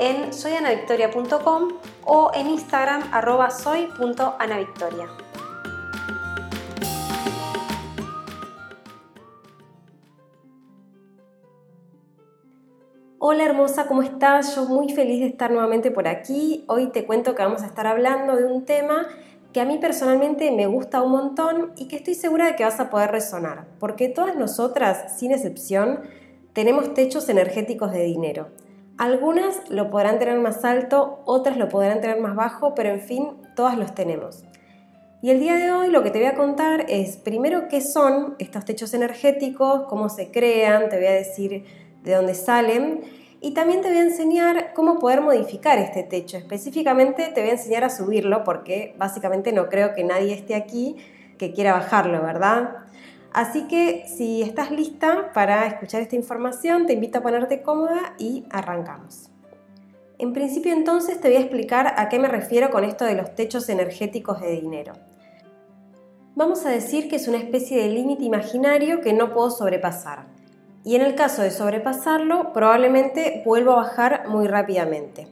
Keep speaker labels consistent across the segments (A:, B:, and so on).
A: en soyanavictoria.com o en Instagram arroba soy.anavictoria. Hola hermosa, ¿cómo estás? Yo muy feliz de estar nuevamente por aquí. Hoy te cuento que vamos a estar hablando de un tema que a mí personalmente me gusta un montón y que estoy segura de que vas a poder resonar, porque todas nosotras, sin excepción, tenemos techos energéticos de dinero. Algunas lo podrán tener más alto, otras lo podrán tener más bajo, pero en fin, todas los tenemos. Y el día de hoy lo que te voy a contar es primero qué son estos techos energéticos, cómo se crean, te voy a decir de dónde salen y también te voy a enseñar cómo poder modificar este techo. Específicamente te voy a enseñar a subirlo porque básicamente no creo que nadie esté aquí que quiera bajarlo, ¿verdad? Así que si estás lista para escuchar esta información, te invito a ponerte cómoda y arrancamos. En principio entonces te voy a explicar a qué me refiero con esto de los techos energéticos de dinero. Vamos a decir que es una especie de límite imaginario que no puedo sobrepasar. Y en el caso de sobrepasarlo, probablemente vuelvo a bajar muy rápidamente.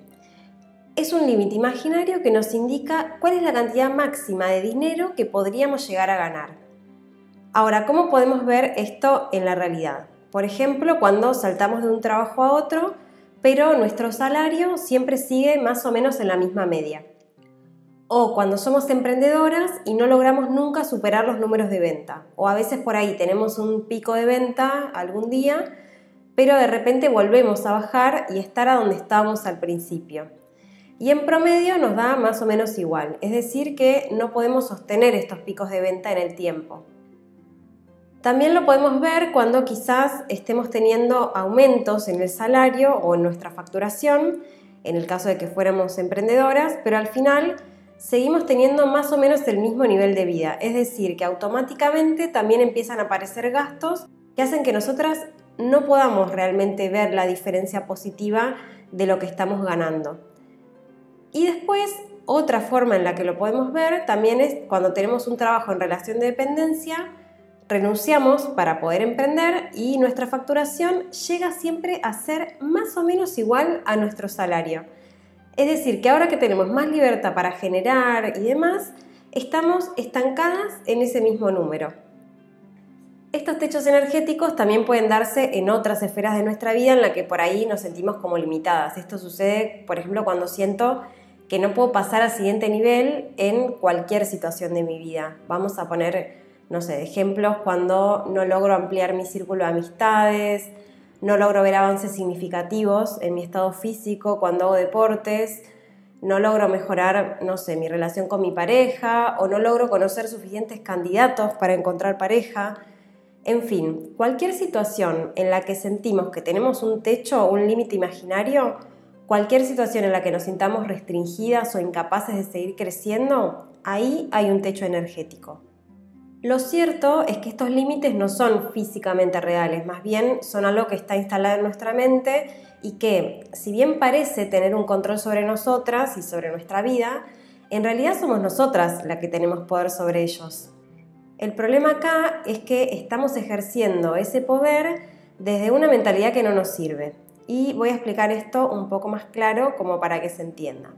A: Es un límite imaginario que nos indica cuál es la cantidad máxima de dinero que podríamos llegar a ganar. Ahora, ¿cómo podemos ver esto en la realidad? Por ejemplo, cuando saltamos de un trabajo a otro, pero nuestro salario siempre sigue más o menos en la misma media. O cuando somos emprendedoras y no logramos nunca superar los números de venta. O a veces por ahí tenemos un pico de venta algún día, pero de repente volvemos a bajar y estar a donde estábamos al principio. Y en promedio nos da más o menos igual, es decir, que no podemos sostener estos picos de venta en el tiempo. También lo podemos ver cuando quizás estemos teniendo aumentos en el salario o en nuestra facturación, en el caso de que fuéramos emprendedoras, pero al final seguimos teniendo más o menos el mismo nivel de vida. Es decir, que automáticamente también empiezan a aparecer gastos que hacen que nosotras no podamos realmente ver la diferencia positiva de lo que estamos ganando. Y después, otra forma en la que lo podemos ver también es cuando tenemos un trabajo en relación de dependencia, renunciamos para poder emprender y nuestra facturación llega siempre a ser más o menos igual a nuestro salario. Es decir, que ahora que tenemos más libertad para generar y demás, estamos estancadas en ese mismo número. Estos techos energéticos también pueden darse en otras esferas de nuestra vida en la que por ahí nos sentimos como limitadas. Esto sucede, por ejemplo, cuando siento que no puedo pasar al siguiente nivel en cualquier situación de mi vida. Vamos a poner no sé, ejemplos cuando no logro ampliar mi círculo de amistades, no logro ver avances significativos en mi estado físico cuando hago deportes, no logro mejorar, no sé, mi relación con mi pareja o no logro conocer suficientes candidatos para encontrar pareja. En fin, cualquier situación en la que sentimos que tenemos un techo un límite imaginario, cualquier situación en la que nos sintamos restringidas o incapaces de seguir creciendo, ahí hay un techo energético. Lo cierto es que estos límites no son físicamente reales, más bien son algo que está instalado en nuestra mente y que, si bien parece tener un control sobre nosotras y sobre nuestra vida, en realidad somos nosotras las que tenemos poder sobre ellos. El problema acá es que estamos ejerciendo ese poder desde una mentalidad que no nos sirve. Y voy a explicar esto un poco más claro como para que se entienda.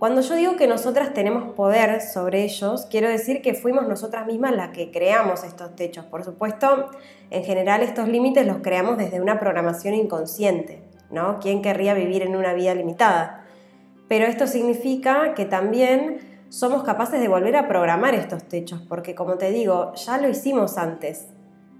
A: Cuando yo digo que nosotras tenemos poder sobre ellos, quiero decir que fuimos nosotras mismas las que creamos estos techos. Por supuesto, en general estos límites los creamos desde una programación inconsciente, ¿no? ¿Quién querría vivir en una vida limitada? Pero esto significa que también somos capaces de volver a programar estos techos, porque como te digo, ya lo hicimos antes.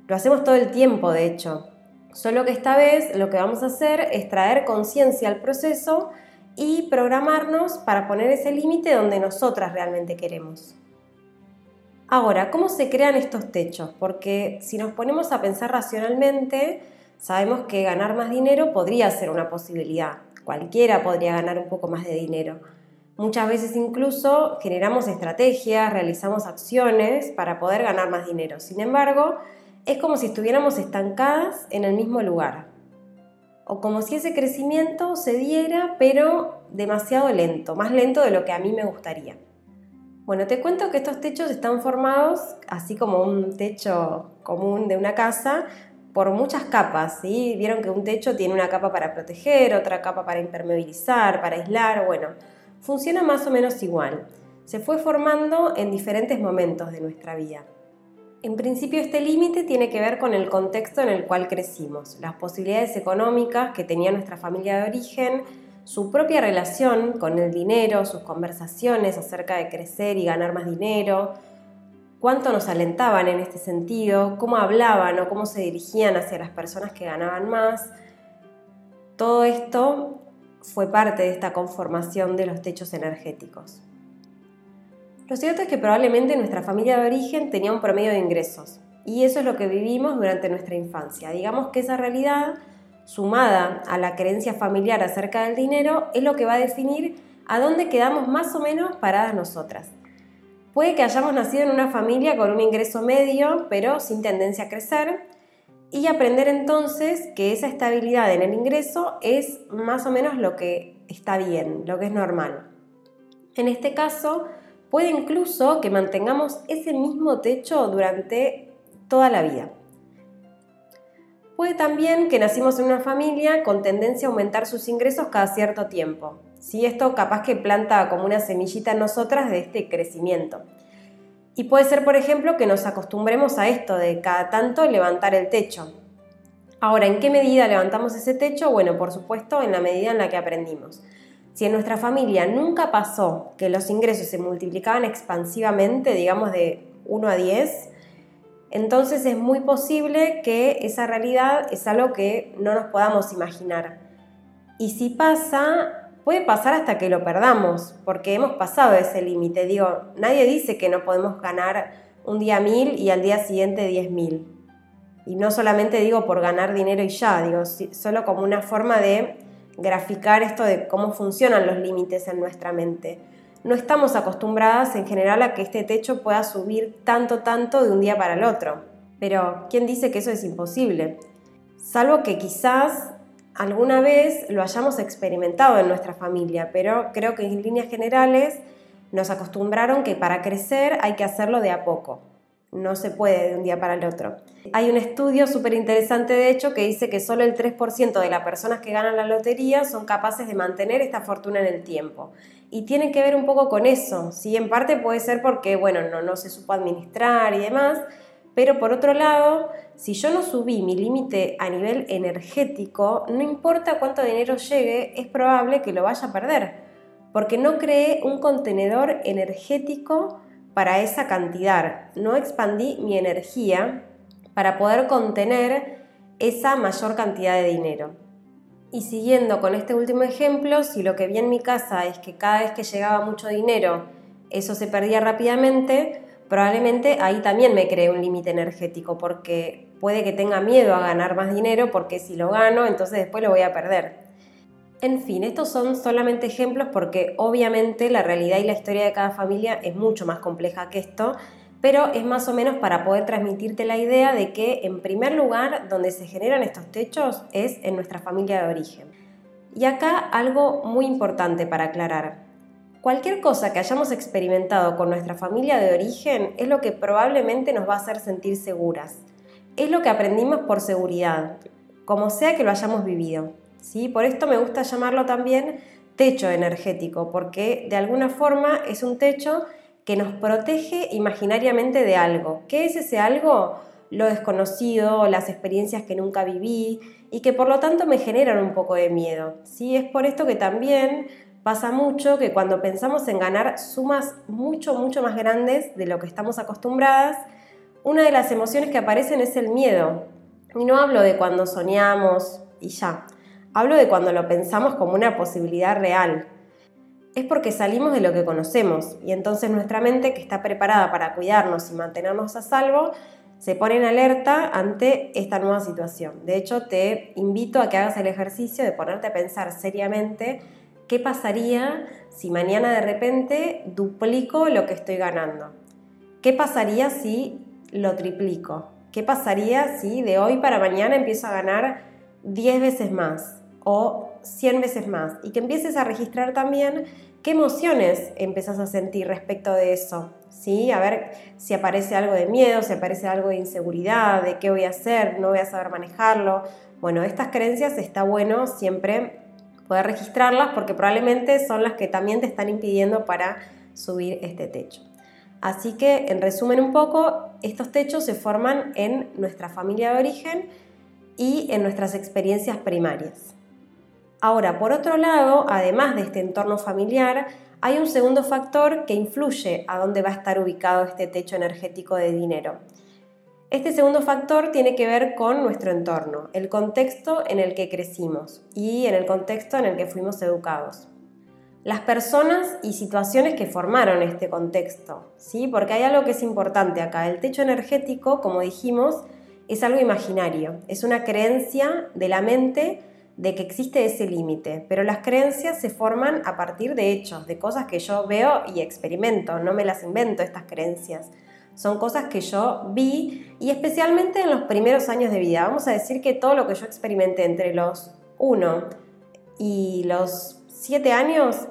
A: Lo hacemos todo el tiempo, de hecho. Solo que esta vez lo que vamos a hacer es traer conciencia al proceso y programarnos para poner ese límite donde nosotras realmente queremos. Ahora, ¿cómo se crean estos techos? Porque si nos ponemos a pensar racionalmente, sabemos que ganar más dinero podría ser una posibilidad. Cualquiera podría ganar un poco más de dinero. Muchas veces incluso generamos estrategias, realizamos acciones para poder ganar más dinero. Sin embargo, es como si estuviéramos estancadas en el mismo lugar. O como si ese crecimiento se diera, pero demasiado lento, más lento de lo que a mí me gustaría. Bueno, te cuento que estos techos están formados, así como un techo común de una casa, por muchas capas. ¿sí? Vieron que un techo tiene una capa para proteger, otra capa para impermeabilizar, para aislar. Bueno, funciona más o menos igual. Se fue formando en diferentes momentos de nuestra vida. En principio este límite tiene que ver con el contexto en el cual crecimos, las posibilidades económicas que tenía nuestra familia de origen, su propia relación con el dinero, sus conversaciones acerca de crecer y ganar más dinero, cuánto nos alentaban en este sentido, cómo hablaban o cómo se dirigían hacia las personas que ganaban más. Todo esto fue parte de esta conformación de los techos energéticos. Lo cierto es que probablemente nuestra familia de origen tenía un promedio de ingresos y eso es lo que vivimos durante nuestra infancia. Digamos que esa realidad, sumada a la creencia familiar acerca del dinero, es lo que va a definir a dónde quedamos más o menos paradas nosotras. Puede que hayamos nacido en una familia con un ingreso medio, pero sin tendencia a crecer, y aprender entonces que esa estabilidad en el ingreso es más o menos lo que está bien, lo que es normal. En este caso, puede incluso que mantengamos ese mismo techo durante toda la vida. Puede también que nacimos en una familia con tendencia a aumentar sus ingresos cada cierto tiempo. Si Esto capaz que planta como una semillita en nosotras de este crecimiento. Y puede ser, por ejemplo, que nos acostumbremos a esto de cada tanto levantar el techo. Ahora, ¿en qué medida levantamos ese techo? Bueno, por supuesto, en la medida en la que aprendimos. Si en nuestra familia nunca pasó que los ingresos se multiplicaban expansivamente, digamos de 1 a 10, entonces es muy posible que esa realidad es algo que no nos podamos imaginar. Y si pasa, puede pasar hasta que lo perdamos, porque hemos pasado ese límite. Digo, nadie dice que no podemos ganar un día mil y al día siguiente diez mil. Y no solamente digo por ganar dinero y ya, digo, solo como una forma de graficar esto de cómo funcionan los límites en nuestra mente. No estamos acostumbradas en general a que este techo pueda subir tanto, tanto de un día para el otro. Pero, ¿quién dice que eso es imposible? Salvo que quizás alguna vez lo hayamos experimentado en nuestra familia, pero creo que en líneas generales nos acostumbraron que para crecer hay que hacerlo de a poco. No se puede de un día para el otro. Hay un estudio súper interesante, de hecho, que dice que solo el 3% de las personas que ganan la lotería son capaces de mantener esta fortuna en el tiempo. Y tiene que ver un poco con eso. ¿sí? En parte puede ser porque, bueno, no, no se supo administrar y demás, pero por otro lado, si yo no subí mi límite a nivel energético, no importa cuánto dinero llegue, es probable que lo vaya a perder, porque no creé un contenedor energético para esa cantidad, no expandí mi energía para poder contener esa mayor cantidad de dinero. Y siguiendo con este último ejemplo, si lo que vi en mi casa es que cada vez que llegaba mucho dinero, eso se perdía rápidamente, probablemente ahí también me cree un límite energético porque puede que tenga miedo a ganar más dinero porque si lo gano entonces después lo voy a perder. En fin, estos son solamente ejemplos porque obviamente la realidad y la historia de cada familia es mucho más compleja que esto, pero es más o menos para poder transmitirte la idea de que en primer lugar donde se generan estos techos es en nuestra familia de origen. Y acá algo muy importante para aclarar. Cualquier cosa que hayamos experimentado con nuestra familia de origen es lo que probablemente nos va a hacer sentir seguras. Es lo que aprendimos por seguridad, como sea que lo hayamos vivido. ¿Sí? Por esto me gusta llamarlo también techo energético, porque de alguna forma es un techo que nos protege imaginariamente de algo. ¿Qué es ese algo? Lo desconocido, las experiencias que nunca viví y que por lo tanto me generan un poco de miedo. ¿sí? Es por esto que también pasa mucho que cuando pensamos en ganar sumas mucho, mucho más grandes de lo que estamos acostumbradas, una de las emociones que aparecen es el miedo. Y no hablo de cuando soñamos y ya, hablo de cuando lo pensamos como una posibilidad real. Es porque salimos de lo que conocemos y entonces nuestra mente, que está preparada para cuidarnos y mantenernos a salvo, se pone en alerta ante esta nueva situación. De hecho, te invito a que hagas el ejercicio de ponerte a pensar seriamente ¿qué pasaría si mañana de repente duplico lo que estoy ganando? ¿Qué pasaría si lo triplico? ¿Qué pasaría si de hoy para mañana empiezo a ganar 10 veces más o 100 veces más? Y que empieces a registrar también qué emociones empezás a sentir respecto de eso. ¿Sí? A ver si aparece algo de miedo, si aparece algo de inseguridad, de qué voy a hacer, no voy a saber manejarlo. Bueno, estas creencias está bueno siempre poder registrarlas porque probablemente son las que también te están impidiendo para subir este techo. Así que, en resumen un poco, estos techos se forman en nuestra familia de origen y en nuestras experiencias primarias. Ahora, por otro lado, además de este entorno familiar, hay un segundo factor que influye a dónde va a estar ubicado este techo energético de dinero. Este segundo factor tiene que ver con nuestro entorno, el contexto en el que crecimos y en el contexto en el que fuimos educados las personas y situaciones que formaron este contexto, ¿sí? Porque hay algo que es importante acá. El techo energético, como dijimos, es algo imaginario, es una creencia de la mente de que existe ese límite, pero las creencias se forman a partir de hechos, de cosas que yo veo y experimento, no me las invento estas creencias. Son cosas que yo vi y especialmente en los primeros años de vida. Vamos a decir que todo lo que yo experimenté entre los 1 y los siete años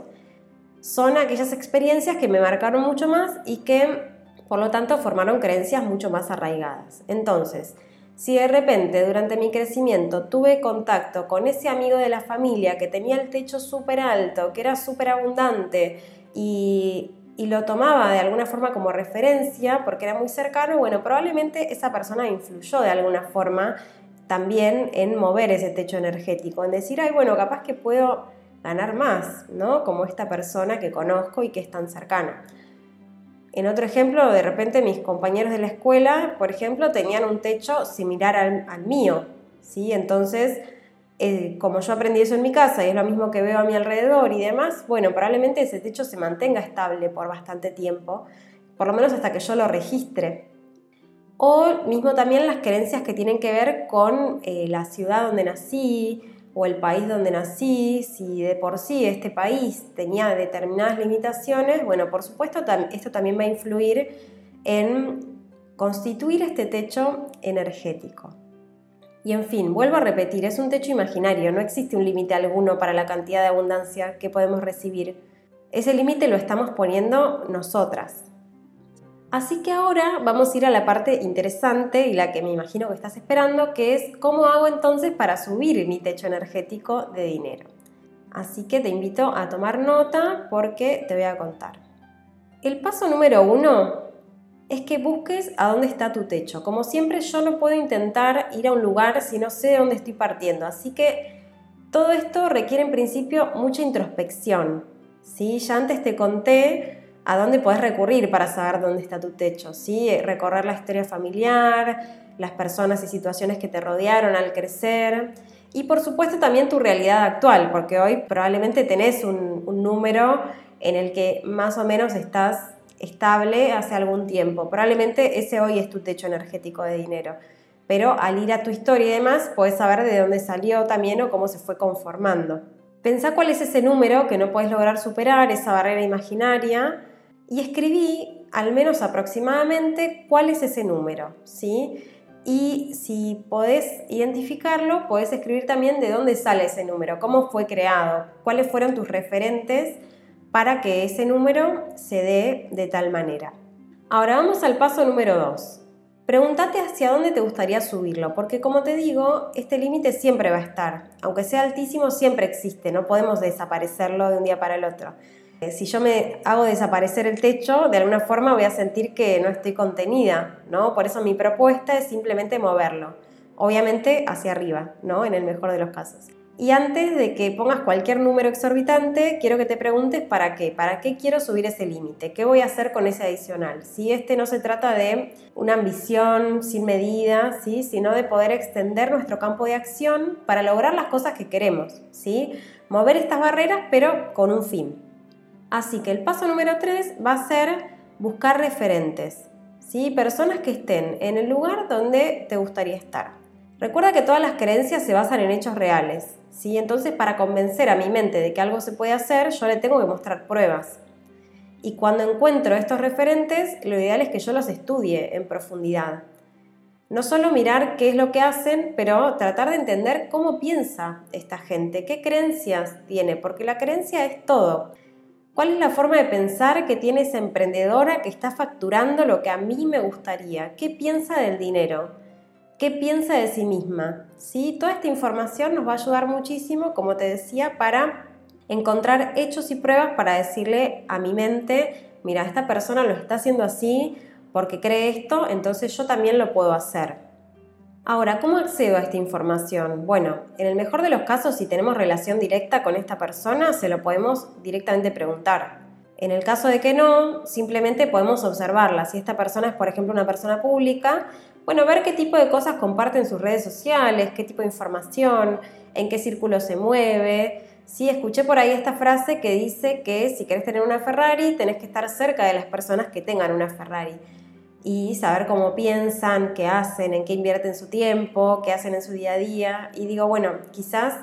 A: son aquellas experiencias que me marcaron mucho más y que por lo tanto formaron creencias mucho más arraigadas. Entonces, si de repente durante mi crecimiento tuve contacto con ese amigo de la familia que tenía el techo súper alto, que era súper abundante y, lo tomaba de alguna forma como referencia porque era muy cercano, bueno, probablemente esa persona influyó de alguna forma también en mover ese techo energético, en decir, ay, bueno, capaz que puedo ganar más, ¿no? Como esta persona que conozco y que es tan cercana. En otro ejemplo, de repente mis compañeros de la escuela, por ejemplo, tenían un techo similar al, mío, ¿sí? Entonces, eh, como yo aprendí eso en mi casa y es lo mismo que veo a mi alrededor y demás, bueno, probablemente ese techo se mantenga estable por bastante tiempo, por lo menos hasta que yo lo registre. O mismo también las creencias que tienen que ver con eh, la ciudad donde nací, o el país donde nací, si de por sí este país tenía determinadas limitaciones, bueno, por supuesto esto también va a influir en constituir este techo energético. Y en fin, vuelvo a repetir, es un techo imaginario, no existe un límite alguno para la cantidad de abundancia que podemos recibir. Ese límite lo estamos poniendo nosotras, Así que ahora vamos a ir a la parte interesante y la que me imagino que estás esperando, que es cómo hago entonces para subir mi techo energético de dinero. Así que te invito a tomar nota porque te voy a contar. El paso número uno es que busques a dónde está tu techo. Como siempre yo no puedo intentar ir a un lugar si no sé de dónde estoy partiendo. Así que todo esto requiere en principio mucha introspección. ¿sí? Ya antes te conté a dónde puedes recurrir para saber dónde está tu techo, ¿sí? Recorrer la historia familiar, las personas y situaciones que te rodearon al crecer y por supuesto también tu realidad actual, porque hoy probablemente tenés un, un número en el que más o menos estás estable hace algún tiempo. Probablemente ese hoy es tu techo energético de dinero. Pero al ir a tu historia y demás, puedes saber de dónde salió también o cómo se fue conformando. Pensá cuál es ese número que no puedes lograr superar, esa barrera imaginaria, y escribí al menos aproximadamente cuál es ese número, ¿sí? Y si podés identificarlo, podés escribir también de dónde sale ese número, cómo fue creado, cuáles fueron tus referentes para que ese número se dé de tal manera. Ahora vamos al paso número 2. Pregúntate hacia dónde te gustaría subirlo, porque como te digo, este límite siempre va a estar. Aunque sea altísimo, siempre existe, no podemos desaparecerlo de un día para el otro. Eh, si yo me hago desaparecer el techo, de alguna forma voy a sentir que no estoy contenida, ¿no? Por eso mi propuesta es simplemente moverlo, obviamente hacia arriba, ¿no? En el mejor de los casos. Y antes de que pongas cualquier número exorbitante, quiero que te preguntes para qué, para qué quiero subir ese límite, qué voy a hacer con ese adicional. Si este no se trata de una ambición sin medida, ¿sí? sino de poder extender nuestro campo de acción para lograr las cosas que queremos, ¿sí? mover estas barreras pero con un fin. Así que el paso número 3 va a ser buscar referentes, ¿sí? personas que estén en el lugar donde te gustaría estar. Recuerda que todas las creencias se basan en hechos reales, ¿sí? Entonces, para convencer a mi mente de que algo se puede hacer, yo le tengo que mostrar pruebas. Y cuando encuentro estos referentes, lo ideal es que yo los estudie en profundidad. No solo mirar qué es lo que hacen, pero tratar de entender cómo piensa esta gente, qué creencias tiene, porque la creencia es todo. ¿Cuál es la forma de pensar que tiene esa emprendedora que está facturando lo que a mí me gustaría? ¿Qué piensa del dinero? ¿Qué piensa de sí misma? ¿Sí? Toda esta información nos va a ayudar muchísimo, como te decía, para encontrar hechos y pruebas para decirle a mi mente, mira, esta persona lo está haciendo así porque cree esto, entonces yo también lo puedo hacer. Ahora, ¿cómo accedo a esta información? Bueno, en el mejor de los casos, si tenemos relación directa con esta persona, se lo podemos directamente preguntar. En el caso de que no, simplemente podemos observarla. Si esta persona es, por ejemplo, una persona pública, bueno, ver qué tipo de cosas comparte en sus redes sociales, qué tipo de información, en qué círculo se mueve, Sí, escuché por ahí esta frase que dice que si querés tener una Ferrari, tenés que estar cerca de las personas que tengan una Ferrari y saber cómo piensan, qué hacen, en qué invierten su tiempo, qué hacen en su día a día. Y digo, bueno, quizás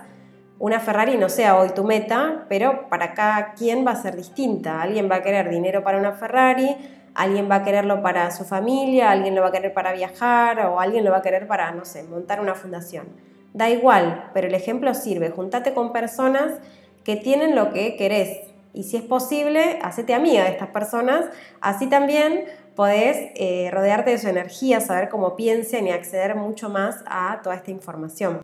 A: una Ferrari no sea hoy tu meta, pero para cada quien va a ser distinta. Alguien va a querer dinero para una Ferrari, alguien va a quererlo para su familia, alguien lo va a querer para viajar o alguien lo va a querer para, no sé, montar una fundación. Da igual, pero el ejemplo sirve. Juntate con personas que tienen lo que querés. Y si es posible, hacete amiga de estas personas. Así también podés eh, rodearte de su energía, saber cómo piensan y acceder mucho más a toda esta información.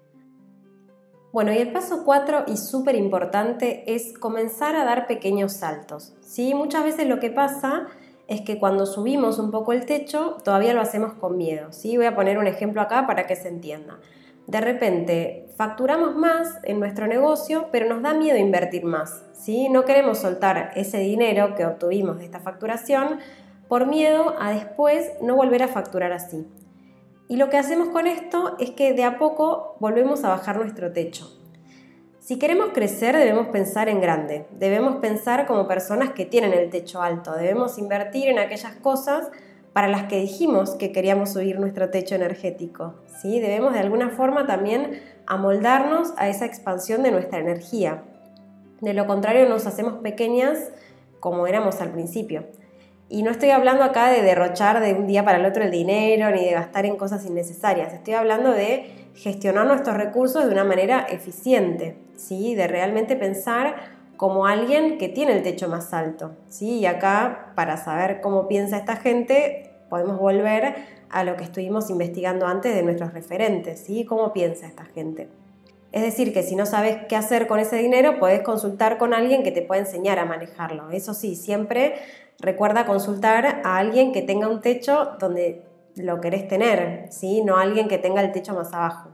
A: Bueno, y el paso 4 y súper importante es comenzar a dar pequeños saltos. ¿sí? Muchas veces lo que pasa es que cuando subimos un poco el techo, todavía lo hacemos con miedo. ¿sí? Voy a poner un ejemplo acá para que se entienda de repente facturamos más en nuestro negocio, pero nos da miedo invertir más. ¿sí? No queremos soltar ese dinero que obtuvimos de esta facturación por miedo a después no volver a facturar así. Y lo que hacemos con esto es que de a poco volvemos a bajar nuestro techo. Si queremos crecer debemos pensar en grande, debemos pensar como personas que tienen el techo alto, debemos invertir en aquellas cosas para las que dijimos que queríamos subir nuestro techo energético. ¿sí? Debemos de alguna forma también amoldarnos a esa expansión de nuestra energía. De lo contrario nos hacemos pequeñas como éramos al principio. Y no estoy hablando acá de derrochar de un día para el otro el dinero ni de gastar en cosas innecesarias. Estoy hablando de gestionar nuestros recursos de una manera eficiente, ¿sí? de realmente pensar como alguien que tiene el techo más alto. ¿sí? Y acá, para saber cómo piensa esta gente, podemos volver a lo que estuvimos investigando antes de nuestros referentes, ¿sí? cómo piensa esta gente. Es decir, que si no sabes qué hacer con ese dinero, puedes consultar con alguien que te pueda enseñar a manejarlo. Eso sí, siempre recuerda consultar a alguien que tenga un techo donde lo querés tener, ¿sí? no a alguien que tenga el techo más abajo.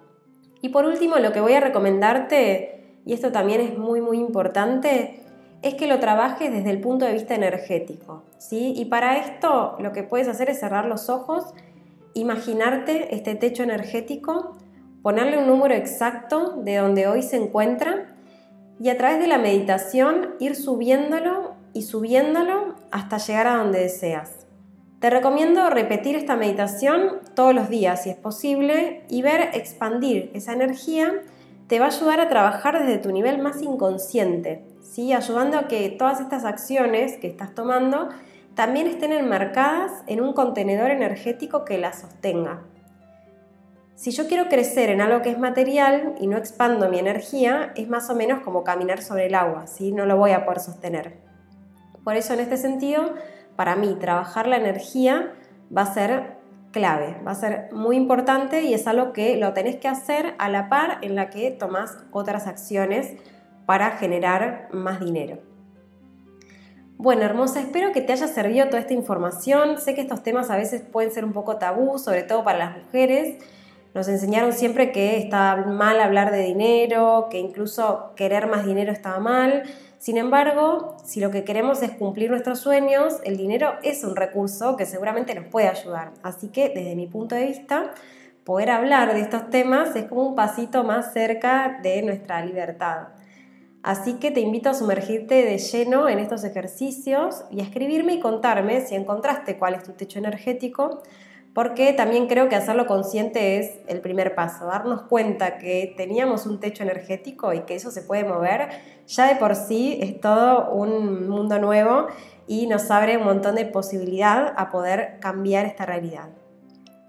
A: Y por último, lo que voy a recomendarte y esto también es muy muy importante, es que lo trabajes desde el punto de vista energético. ¿sí? Y para esto lo que puedes hacer es cerrar los ojos, imaginarte este techo energético, ponerle un número exacto de donde hoy se encuentra y a través de la meditación ir subiéndolo y subiéndolo hasta llegar a donde deseas. Te recomiendo repetir esta meditación todos los días si es posible y ver expandir esa energía te va a ayudar a trabajar desde tu nivel más inconsciente, ¿sí? ayudando a que todas estas acciones que estás tomando también estén enmarcadas en un contenedor energético que las sostenga. Si yo quiero crecer en algo que es material y no expando mi energía, es más o menos como caminar sobre el agua, ¿sí? no lo voy a poder sostener. Por eso en este sentido, para mí, trabajar la energía va a ser clave, va a ser muy importante y es algo que lo tenés que hacer a la par en la que tomás otras acciones para generar más dinero. Bueno, hermosa, espero que te haya servido toda esta información. Sé que estos temas a veces pueden ser un poco tabú, sobre todo para las mujeres. Nos enseñaron siempre que estaba mal hablar de dinero, que incluso querer más dinero estaba mal. Sin embargo, si lo que queremos es cumplir nuestros sueños, el dinero es un recurso que seguramente nos puede ayudar. Así que desde mi punto de vista, poder hablar de estos temas es como un pasito más cerca de nuestra libertad. Así que te invito a sumergirte de lleno en estos ejercicios y a escribirme y contarme si encontraste cuál es tu techo energético porque también creo que hacerlo consciente es el primer paso, darnos cuenta que teníamos un techo energético y que eso se puede mover, ya de por sí es todo un mundo nuevo y nos abre un montón de posibilidad a poder cambiar esta realidad.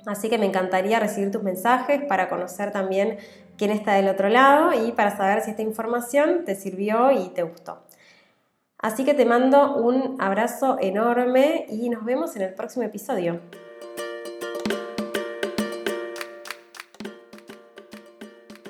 A: Así que me encantaría recibir tus mensajes para conocer también quién está del otro lado y para saber si esta información te sirvió y te gustó. Así que te mando un abrazo enorme y nos vemos en el próximo episodio.